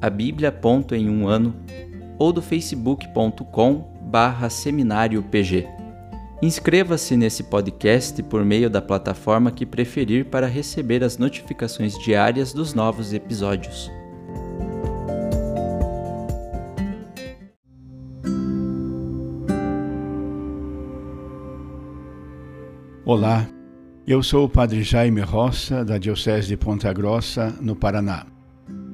a Bíblia ponto em um ano ou do facebook.com barra seminário PG. Inscreva-se nesse podcast por meio da plataforma que preferir para receber as notificações diárias dos novos episódios. Olá, eu sou o Padre Jaime Roça, da Diocese de Ponta Grossa, no Paraná.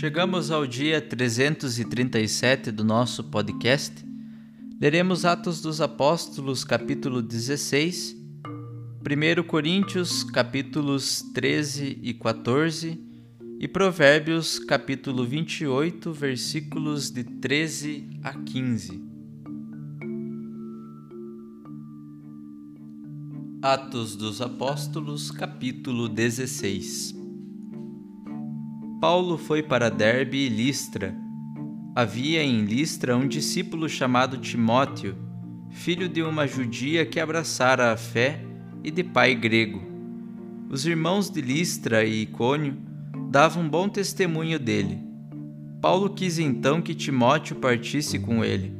Chegamos ao dia 337 do nosso podcast. Leremos Atos dos Apóstolos, capítulo 16, 1 Coríntios, capítulos 13 e 14 e Provérbios, capítulo 28, versículos de 13 a 15. Atos dos Apóstolos, capítulo 16 Paulo foi para Derbe e Listra. Havia em Listra um discípulo chamado Timóteo, filho de uma judia que abraçara a fé e de pai grego. Os irmãos de Listra e Icônio davam bom testemunho dele. Paulo quis então que Timóteo partisse com ele.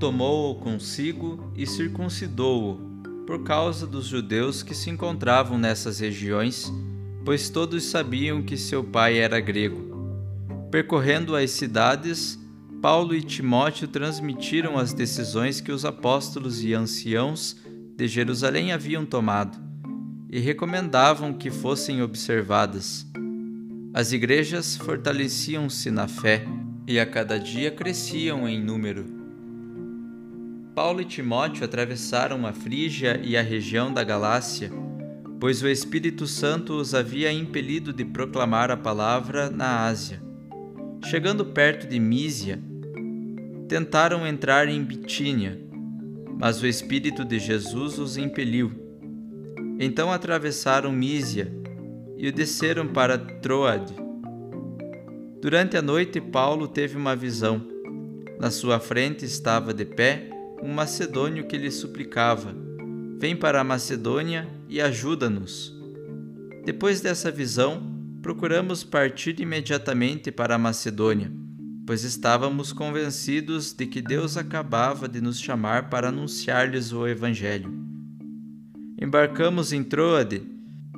Tomou-o consigo e circuncidou-o, por causa dos judeus que se encontravam nessas regiões pois todos sabiam que seu pai era grego. Percorrendo as cidades, Paulo e Timóteo transmitiram as decisões que os apóstolos e anciãos de Jerusalém haviam tomado e recomendavam que fossem observadas. As igrejas fortaleciam-se na fé e a cada dia cresciam em número. Paulo e Timóteo atravessaram a Frígia e a região da Galácia pois o Espírito Santo os havia impelido de proclamar a palavra na Ásia. Chegando perto de Mísia, tentaram entrar em Bitínia, mas o Espírito de Jesus os impeliu. Então atravessaram Mísia e desceram para Troade. Durante a noite, Paulo teve uma visão. Na sua frente estava de pé um macedônio que lhe suplicava: Vem para a Macedônia e ajuda-nos. Depois dessa visão, procuramos partir imediatamente para a Macedônia, pois estávamos convencidos de que Deus acabava de nos chamar para anunciar-lhes o Evangelho. Embarcamos em Troade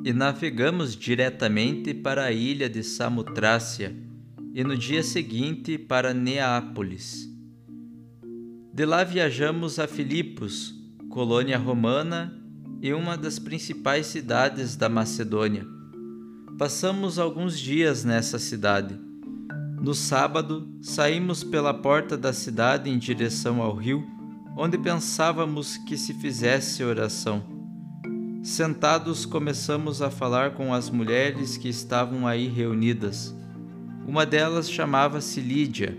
e navegamos diretamente para a ilha de Samotrácia e no dia seguinte para Neápolis. De lá viajamos a Filipos, colônia romana e uma das principais cidades da Macedônia. Passamos alguns dias nessa cidade. No sábado, saímos pela porta da cidade em direção ao rio, onde pensávamos que se fizesse oração. Sentados, começamos a falar com as mulheres que estavam aí reunidas. Uma delas chamava-se Lídia.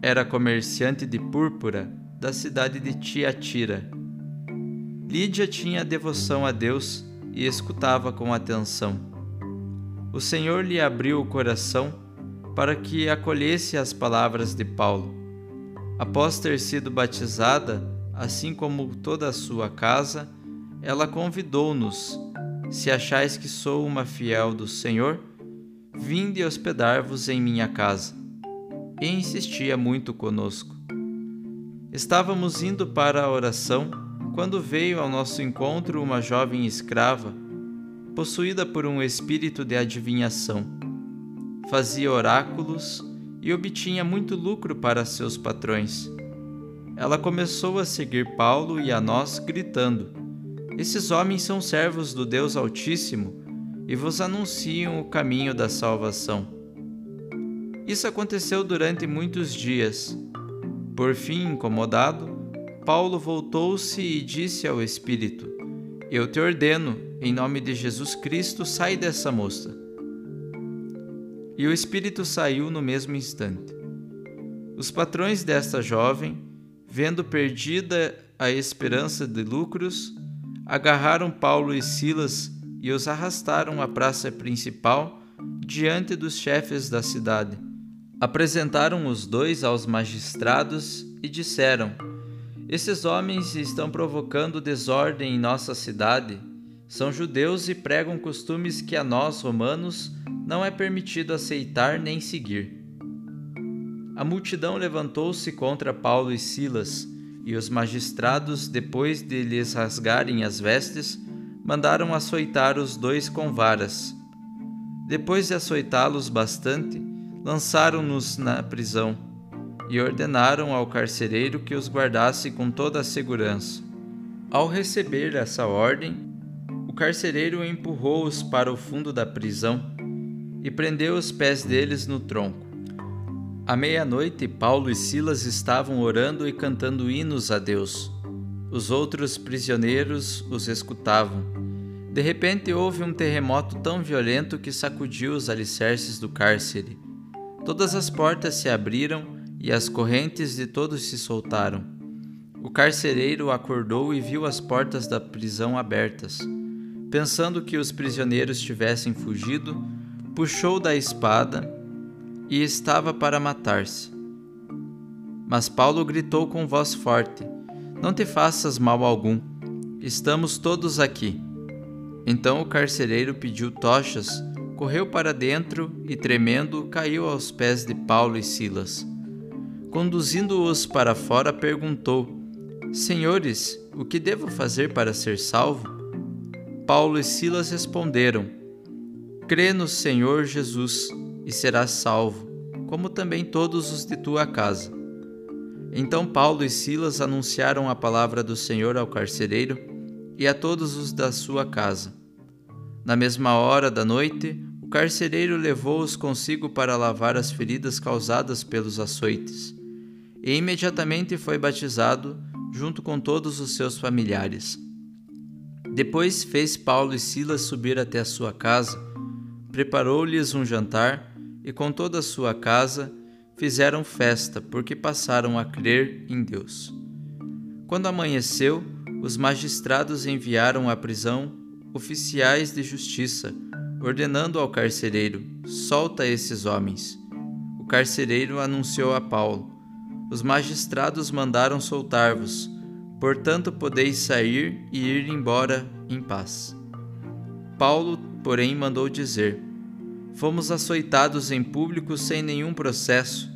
Era comerciante de púrpura da cidade de Tiatira. Lídia tinha devoção a Deus e escutava com atenção. O Senhor lhe abriu o coração para que acolhesse as palavras de Paulo. Após ter sido batizada, assim como toda a sua casa, ela convidou-nos: Se achais que sou uma fiel do Senhor, vinde hospedar-vos em minha casa. E insistia muito conosco. Estávamos indo para a oração quando veio ao nosso encontro uma jovem escrava, possuída por um espírito de adivinhação. Fazia oráculos e obtinha muito lucro para seus patrões. Ela começou a seguir Paulo e a nós, gritando: Esses homens são servos do Deus Altíssimo e vos anunciam o caminho da salvação. Isso aconteceu durante muitos dias. Por fim, incomodado, Paulo voltou-se e disse ao Espírito: Eu te ordeno, em nome de Jesus Cristo, sai dessa moça. E o Espírito saiu no mesmo instante. Os patrões desta jovem, vendo perdida a esperança de lucros, agarraram Paulo e Silas e os arrastaram à praça principal diante dos chefes da cidade Apresentaram os dois aos magistrados e disseram: Esses homens estão provocando desordem em nossa cidade. São judeus e pregam costumes que a nós, romanos, não é permitido aceitar nem seguir. A multidão levantou-se contra Paulo e Silas, e os magistrados, depois de lhes rasgarem as vestes, mandaram açoitar os dois com varas. Depois de açoitá-los bastante, lançaram-nos na prisão e ordenaram ao carcereiro que os guardasse com toda a segurança. Ao receber essa ordem, o carcereiro empurrou-os para o fundo da prisão e prendeu os pés deles no tronco. À meia-noite, Paulo e Silas estavam orando e cantando hinos a Deus. Os outros prisioneiros os escutavam. De repente houve um terremoto tão violento que sacudiu os alicerces do cárcere Todas as portas se abriram e as correntes de todos se soltaram. O carcereiro acordou e viu as portas da prisão abertas. Pensando que os prisioneiros tivessem fugido, puxou da espada e estava para matar-se. Mas Paulo gritou com voz forte: Não te faças mal algum, estamos todos aqui. Então o carcereiro pediu tochas correu para dentro e, tremendo, caiu aos pés de Paulo e Silas. Conduzindo-os para fora, perguntou: Senhores, o que devo fazer para ser salvo? Paulo e Silas responderam: Crê no Senhor Jesus e serás salvo, como também todos os de tua casa. Então Paulo e Silas anunciaram a palavra do Senhor ao carcereiro e a todos os da sua casa. Na mesma hora da noite, carcereiro levou-os consigo para lavar as feridas causadas pelos açoites, e imediatamente foi batizado junto com todos os seus familiares. Depois fez Paulo e Silas subir até a sua casa, preparou-lhes um jantar e com toda a sua casa fizeram festa porque passaram a crer em Deus. Quando amanheceu, os magistrados enviaram à prisão oficiais de justiça ordenando ao carcereiro: Solta esses homens. O carcereiro anunciou a Paulo: Os magistrados mandaram soltar-vos, portanto podeis sair e ir embora em paz. Paulo, porém, mandou dizer: Fomos açoitados em público sem nenhum processo.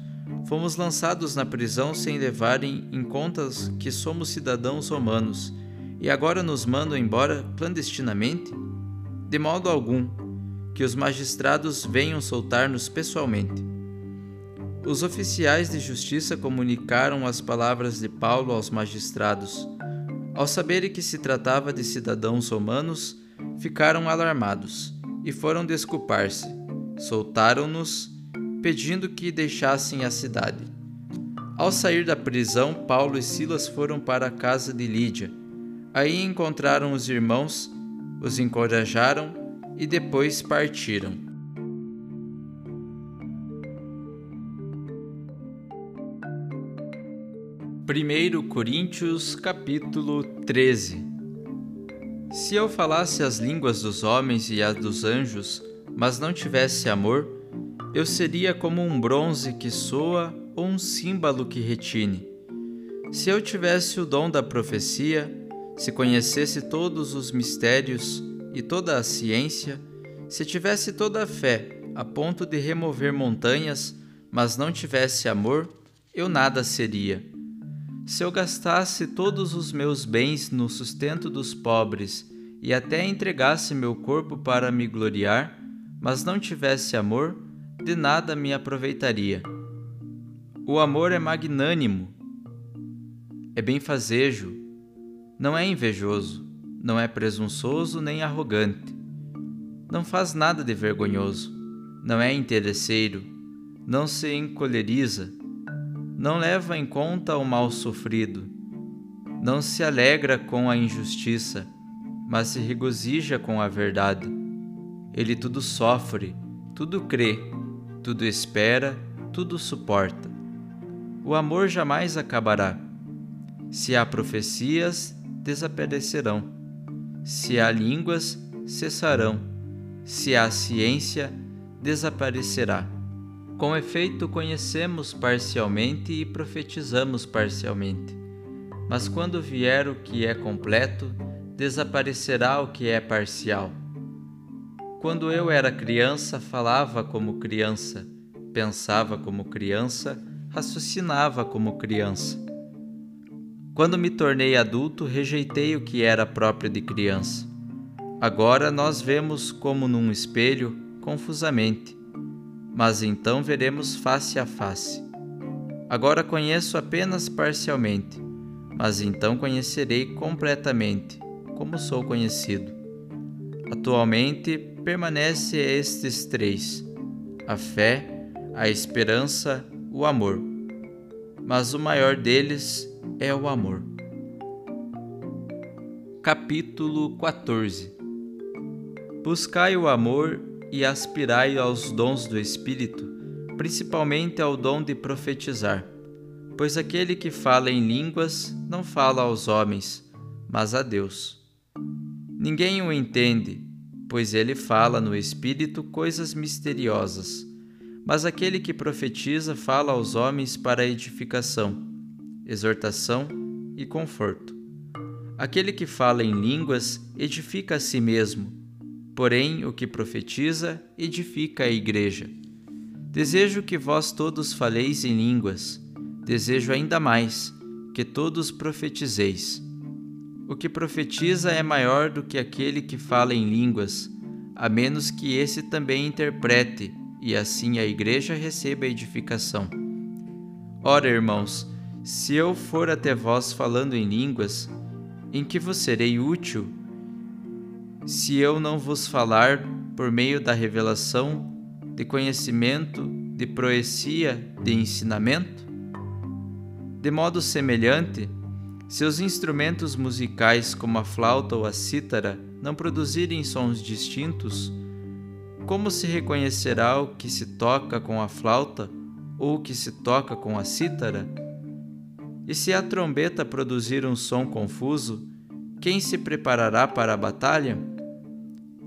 Fomos lançados na prisão sem levarem em conta que somos cidadãos romanos, e agora nos mandam embora clandestinamente? De modo algum que os magistrados venham soltar-nos pessoalmente. Os oficiais de justiça comunicaram as palavras de Paulo aos magistrados. Ao saberem que se tratava de cidadãos romanos, ficaram alarmados e foram desculpar-se. Soltaram-nos, pedindo que deixassem a cidade. Ao sair da prisão, Paulo e Silas foram para a casa de Lídia. Aí encontraram os irmãos, os encorajaram e depois partiram. Primeiro Coríntios capítulo 13 Se eu falasse as línguas dos homens e as dos anjos, mas não tivesse amor, eu seria como um bronze que soa ou um símbolo que retine. Se eu tivesse o dom da profecia, se conhecesse todos os mistérios e toda a ciência, se tivesse toda a fé a ponto de remover montanhas, mas não tivesse amor, eu nada seria. Se eu gastasse todos os meus bens no sustento dos pobres e até entregasse meu corpo para me gloriar, mas não tivesse amor, de nada me aproveitaria. O amor é magnânimo, é benfazejo, não é invejoso, não é presunçoso nem arrogante, não faz nada de vergonhoso, não é interesseiro, não se encoleriza, não leva em conta o mal sofrido, não se alegra com a injustiça, mas se regozija com a verdade. Ele tudo sofre, tudo crê, tudo espera, tudo suporta. O amor jamais acabará. Se há profecias, desaparecerão. Se há línguas, cessarão. Se há ciência, desaparecerá. Com efeito, conhecemos parcialmente e profetizamos parcialmente. Mas quando vier o que é completo, desaparecerá o que é parcial. Quando eu era criança, falava como criança, pensava como criança, raciocinava como criança. Quando me tornei adulto, rejeitei o que era próprio de criança. Agora nós vemos como num espelho, confusamente, mas então veremos face a face. Agora conheço apenas parcialmente, mas então conhecerei completamente, como sou conhecido. Atualmente permanece estes três: a fé, a esperança, o amor. Mas o maior deles é o amor. Capítulo 14 Buscai o amor e aspirai aos dons do Espírito, principalmente ao dom de profetizar, pois aquele que fala em línguas não fala aos homens, mas a Deus. Ninguém o entende, pois ele fala no Espírito coisas misteriosas. Mas aquele que profetiza fala aos homens para edificação, exortação e conforto. Aquele que fala em línguas edifica a si mesmo, porém o que profetiza edifica a igreja. Desejo que vós todos faleis em línguas, desejo ainda mais que todos profetizeis. O que profetiza é maior do que aquele que fala em línguas, a menos que esse também interprete, e assim a igreja receba edificação. Ora, irmãos, se eu for até vós falando em línguas, em que vos serei útil? Se eu não vos falar por meio da revelação, de conhecimento, de proecia, de ensinamento? De modo semelhante, se os instrumentos musicais como a flauta ou a cítara não produzirem sons distintos, como se reconhecerá o que se toca com a flauta ou o que se toca com a cítara? E se a trombeta produzir um som confuso, quem se preparará para a batalha?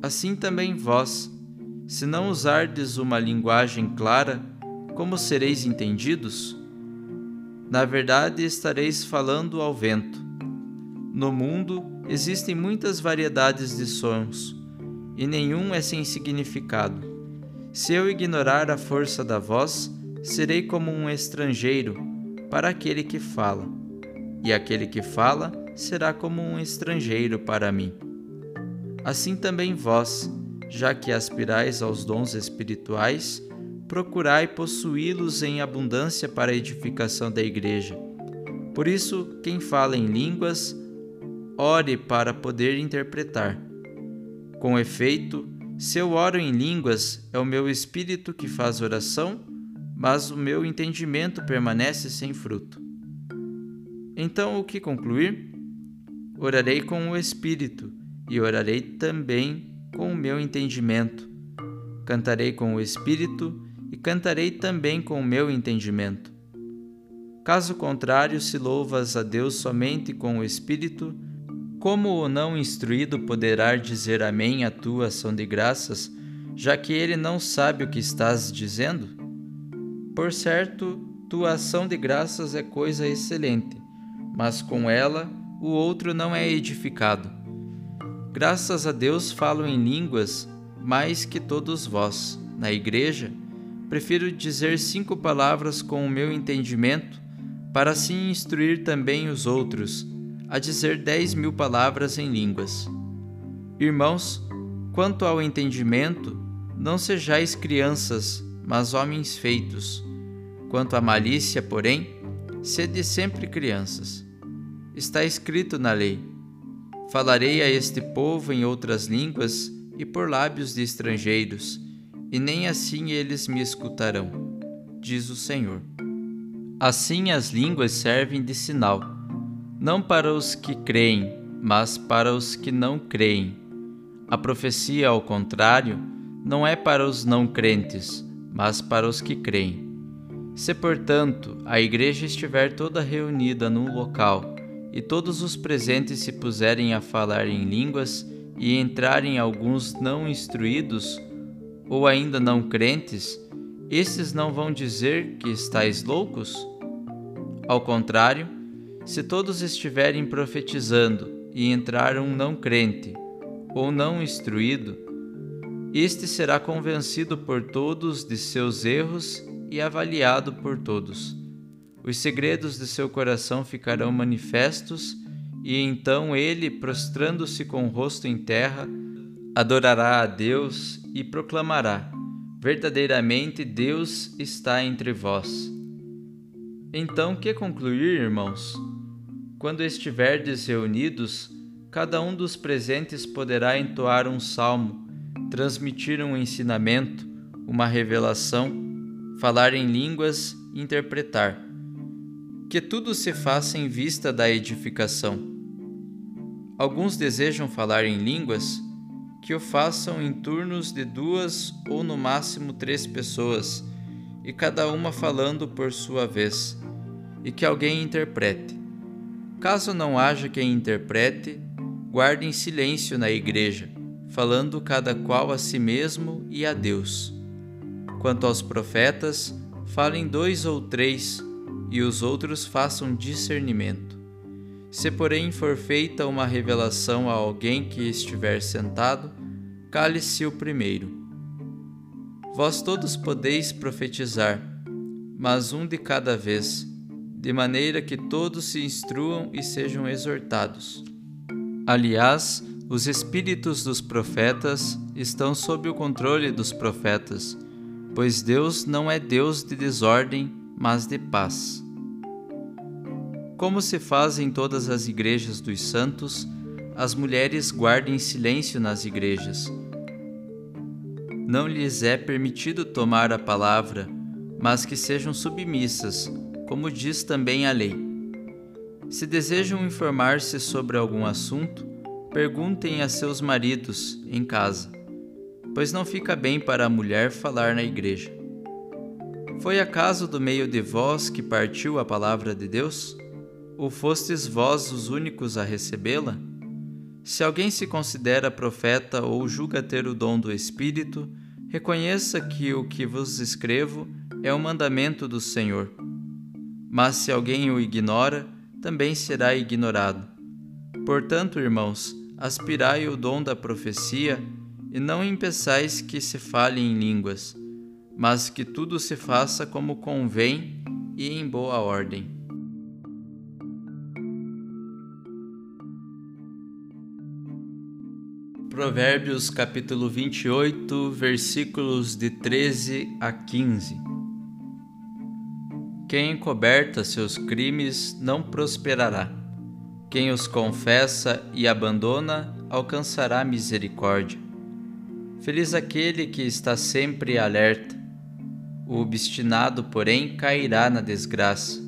Assim também vós, se não usardes uma linguagem clara, como sereis entendidos? Na verdade, estareis falando ao vento. No mundo existem muitas variedades de sons, e nenhum é sem significado. Se eu ignorar a força da voz, serei como um estrangeiro para aquele que fala, e aquele que fala será como um estrangeiro para mim. Assim também vós, já que aspirais aos dons espirituais, procurai possuí-los em abundância para a edificação da igreja. Por isso, quem fala em línguas, ore para poder interpretar. Com efeito, se eu oro em línguas, é o meu espírito que faz oração, mas o meu entendimento permanece sem fruto. Então, o que concluir? Orarei com o espírito e orarei também com o meu entendimento. Cantarei com o espírito e cantarei também com o meu entendimento. Caso contrário, se louvas a Deus somente com o espírito, como o não instruído poderá dizer amém à tua ação de graças, já que ele não sabe o que estás dizendo? Por certo, tua ação de graças é coisa excelente, mas com ela o outro não é edificado. Graças a Deus falo em línguas mais que todos vós. Na igreja, prefiro dizer cinco palavras com o meu entendimento, para assim instruir também os outros a dizer dez mil palavras em línguas. Irmãos, quanto ao entendimento, não sejais crianças, mas homens feitos. Quanto à malícia, porém, sede sempre crianças. Está escrito na lei: Falarei a este povo em outras línguas e por lábios de estrangeiros, e nem assim eles me escutarão, diz o Senhor. Assim as línguas servem de sinal não para os que creem, mas para os que não creem. A profecia, ao contrário, não é para os não crentes, mas para os que creem. Se, portanto, a igreja estiver toda reunida num local e todos os presentes se puserem a falar em línguas e entrarem alguns não instruídos ou ainda não crentes, estes não vão dizer que estáis loucos? Ao contrário, se todos estiverem profetizando e entrar um não crente ou não instruído, este será convencido por todos de seus erros e avaliado por todos. Os segredos de seu coração ficarão manifestos, e então ele, prostrando-se com o rosto em terra, adorará a Deus e proclamará: Verdadeiramente Deus está entre vós. Então, que concluir, irmãos? Quando estiverdes reunidos, cada um dos presentes poderá entoar um salmo, transmitir um ensinamento, uma revelação, falar em línguas, interpretar. Que tudo se faça em vista da edificação. Alguns desejam falar em línguas, que o façam em turnos de duas ou no máximo três pessoas, e cada uma falando por sua vez, e que alguém interprete. Caso não haja quem interprete, guardem silêncio na igreja, falando cada qual a si mesmo e a Deus. Quanto aos profetas, falem dois ou três, e os outros façam discernimento. Se, porém, for feita uma revelação a alguém que estiver sentado, cale-se o primeiro. Vós todos podeis profetizar, mas um de cada vez de maneira que todos se instruam e sejam exortados. Aliás, os espíritos dos profetas estão sob o controle dos profetas, pois Deus não é Deus de desordem, mas de paz. Como se faz em todas as igrejas dos santos, as mulheres guardem silêncio nas igrejas. Não lhes é permitido tomar a palavra, mas que sejam submissas, como diz também a lei. Se desejam informar-se sobre algum assunto, perguntem a seus maridos em casa, pois não fica bem para a mulher falar na igreja. Foi acaso do meio de vós que partiu a palavra de Deus? Ou fostes vós os únicos a recebê-la? Se alguém se considera profeta ou julga ter o dom do Espírito, reconheça que o que vos escrevo é o mandamento do Senhor mas se alguém o ignora, também será ignorado. Portanto, irmãos, aspirai o dom da profecia e não impeçais que se fale em línguas, mas que tudo se faça como convém e em boa ordem. Provérbios capítulo 28, versículos de 13 a 15. Quem encoberta seus crimes não prosperará. Quem os confessa e abandona alcançará misericórdia. Feliz aquele que está sempre alerta. O obstinado, porém, cairá na desgraça.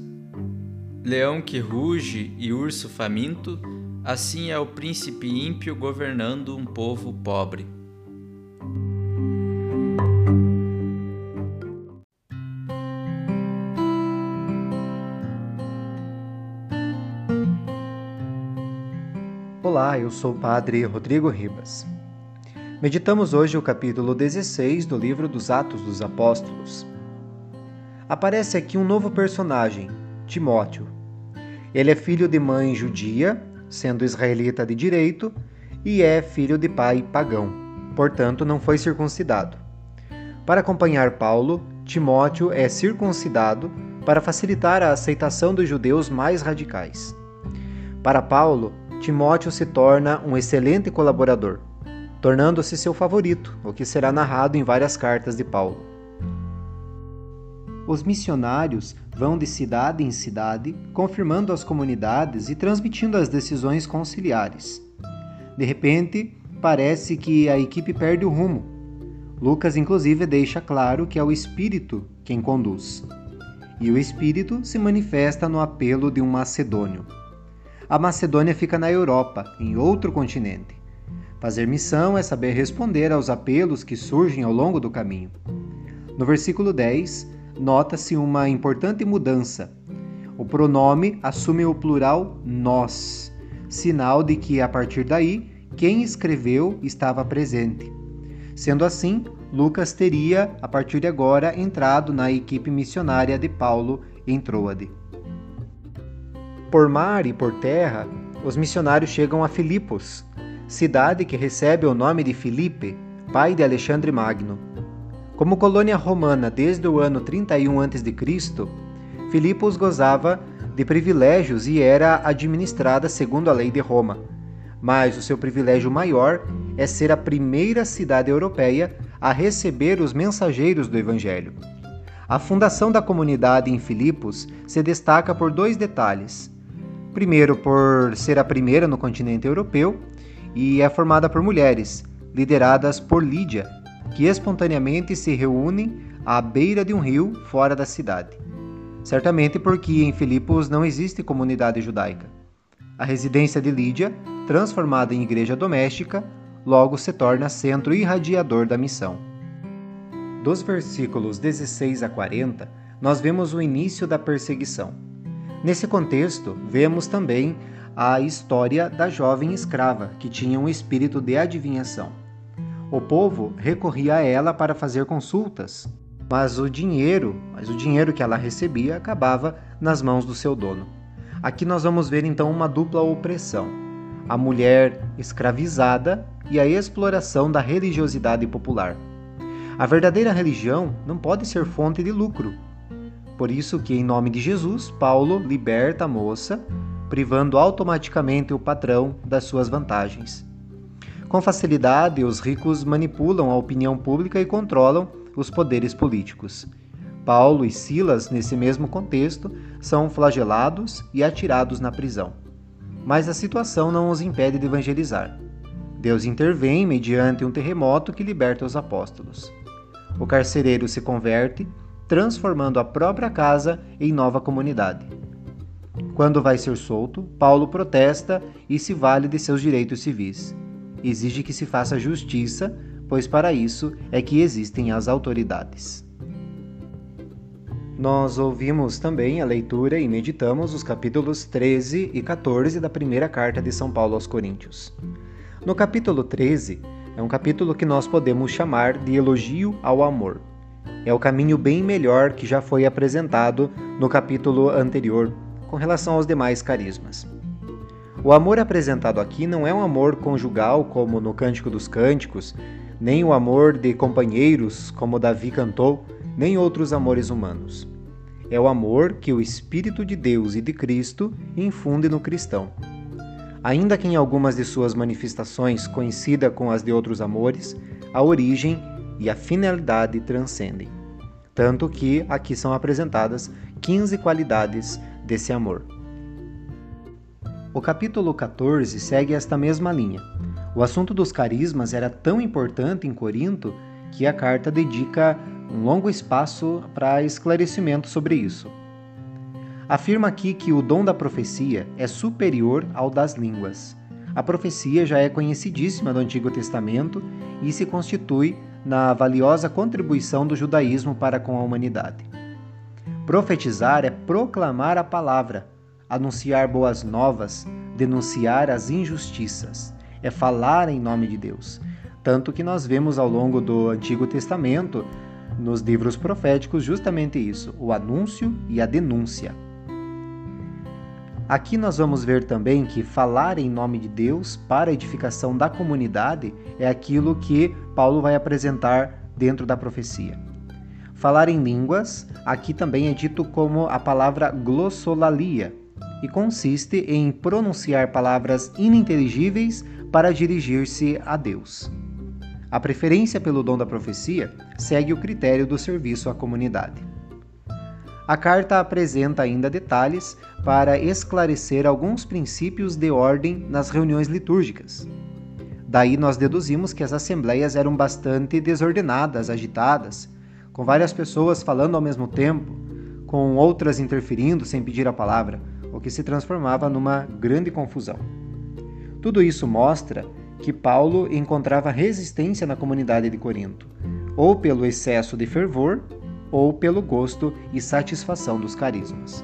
Leão que ruge e urso faminto, assim é o príncipe ímpio governando um povo pobre. Olá, eu sou o Padre Rodrigo Ribas. Meditamos hoje o capítulo 16 do livro dos Atos dos Apóstolos. Aparece aqui um novo personagem, Timóteo. Ele é filho de mãe judia, sendo israelita de direito, e é filho de pai pagão, portanto não foi circuncidado. Para acompanhar Paulo, Timóteo é circuncidado para facilitar a aceitação dos judeus mais radicais. Para Paulo, Timóteo se torna um excelente colaborador tornando-se seu favorito, o que será narrado em várias cartas de Paulo. Os missionários vão de cidade em cidade, confirmando as comunidades e transmitindo as decisões conciliares. De repente, parece que a equipe perde o rumo. Lucas, inclusive, deixa claro que é o Espírito quem conduz. E o Espírito se manifesta no apelo de um macedônio. A Macedônia fica na Europa, em outro continente. Fazer missão é saber responder aos apelos que surgem ao longo do caminho. No versículo 10, nota-se uma importante mudança. O pronome assume o plural nós, sinal de que a partir daí quem escreveu estava presente. Sendo assim, Lucas teria, a partir de agora, entrado na equipe missionária de Paulo em Troade. Por mar e por terra, os missionários chegam a Filipos, cidade que recebe o nome de Filipe, pai de Alexandre Magno. Como colônia romana desde o ano 31 a.C., Filipos gozava de privilégios e era administrada segundo a lei de Roma. Mas o seu privilégio maior é ser a primeira cidade europeia a receber os mensageiros do Evangelho. A fundação da comunidade em Filipos se destaca por dois detalhes. Primeiro, por ser a primeira no continente europeu, e é formada por mulheres, lideradas por Lídia, que espontaneamente se reúnem à beira de um rio fora da cidade. Certamente porque em Filipos não existe comunidade judaica. A residência de Lídia, transformada em igreja doméstica, logo se torna centro irradiador da missão. Dos versículos 16 a 40, nós vemos o início da perseguição. Nesse contexto, vemos também a história da jovem escrava, que tinha um espírito de adivinhação. O povo recorria a ela para fazer consultas, mas o dinheiro, mas o dinheiro que ela recebia acabava nas mãos do seu dono. Aqui nós vamos ver então uma dupla opressão: a mulher escravizada e a exploração da religiosidade popular. A verdadeira religião não pode ser fonte de lucro. Por isso que em nome de Jesus, Paulo liberta a moça privando automaticamente o patrão das suas vantagens. Com facilidade, os ricos manipulam a opinião pública e controlam os poderes políticos. Paulo e Silas, nesse mesmo contexto, são flagelados e atirados na prisão. Mas a situação não os impede de evangelizar. Deus intervém mediante um terremoto que liberta os apóstolos. O carcereiro se converte, transformando a própria casa em nova comunidade. Quando vai ser solto, Paulo protesta e se vale de seus direitos civis. Exige que se faça justiça, pois para isso é que existem as autoridades. Nós ouvimos também a leitura e meditamos os capítulos 13 e 14 da primeira carta de São Paulo aos Coríntios. No capítulo 13, é um capítulo que nós podemos chamar de elogio ao amor. É o caminho bem melhor que já foi apresentado no capítulo anterior, com relação aos demais carismas. O amor apresentado aqui não é um amor conjugal, como no Cântico dos Cânticos, nem o amor de companheiros, como Davi cantou, nem outros amores humanos. É o amor que o Espírito de Deus e de Cristo infunde no cristão. Ainda que em algumas de suas manifestações coincida com as de outros amores, a origem e a finalidade transcendem. Tanto que aqui são apresentadas 15 qualidades desse amor. O capítulo 14 segue esta mesma linha. O assunto dos carismas era tão importante em Corinto que a carta dedica um longo espaço para esclarecimento sobre isso. Afirma aqui que o dom da profecia é superior ao das línguas. A profecia já é conhecidíssima do Antigo Testamento e se constitui na valiosa contribuição do judaísmo para com a humanidade. Profetizar é proclamar a palavra, anunciar boas novas, denunciar as injustiças, é falar em nome de Deus. Tanto que nós vemos ao longo do Antigo Testamento, nos livros proféticos, justamente isso: o anúncio e a denúncia. Aqui nós vamos ver também que falar em nome de Deus para a edificação da comunidade é aquilo que Paulo vai apresentar dentro da profecia. Falar em línguas, aqui também é dito como a palavra glossolalia, e consiste em pronunciar palavras ininteligíveis para dirigir-se a Deus. A preferência pelo dom da profecia segue o critério do serviço à comunidade. A carta apresenta ainda detalhes para esclarecer alguns princípios de ordem nas reuniões litúrgicas. Daí nós deduzimos que as assembleias eram bastante desordenadas, agitadas, com várias pessoas falando ao mesmo tempo, com outras interferindo sem pedir a palavra, o que se transformava numa grande confusão. Tudo isso mostra que Paulo encontrava resistência na comunidade de Corinto, ou pelo excesso de fervor, ou pelo gosto e satisfação dos carismas.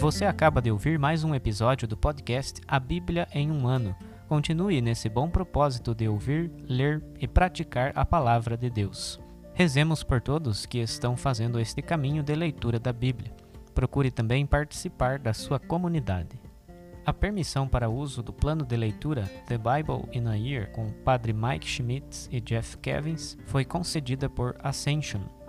Você acaba de ouvir mais um episódio do podcast A Bíblia em um Ano. Continue nesse bom propósito de ouvir, ler e praticar a palavra de Deus. Rezemos por todos que estão fazendo este caminho de leitura da Bíblia. Procure também participar da sua comunidade. A permissão para uso do plano de leitura The Bible in a Year com o Padre Mike Schmitz e Jeff Kevins foi concedida por Ascension.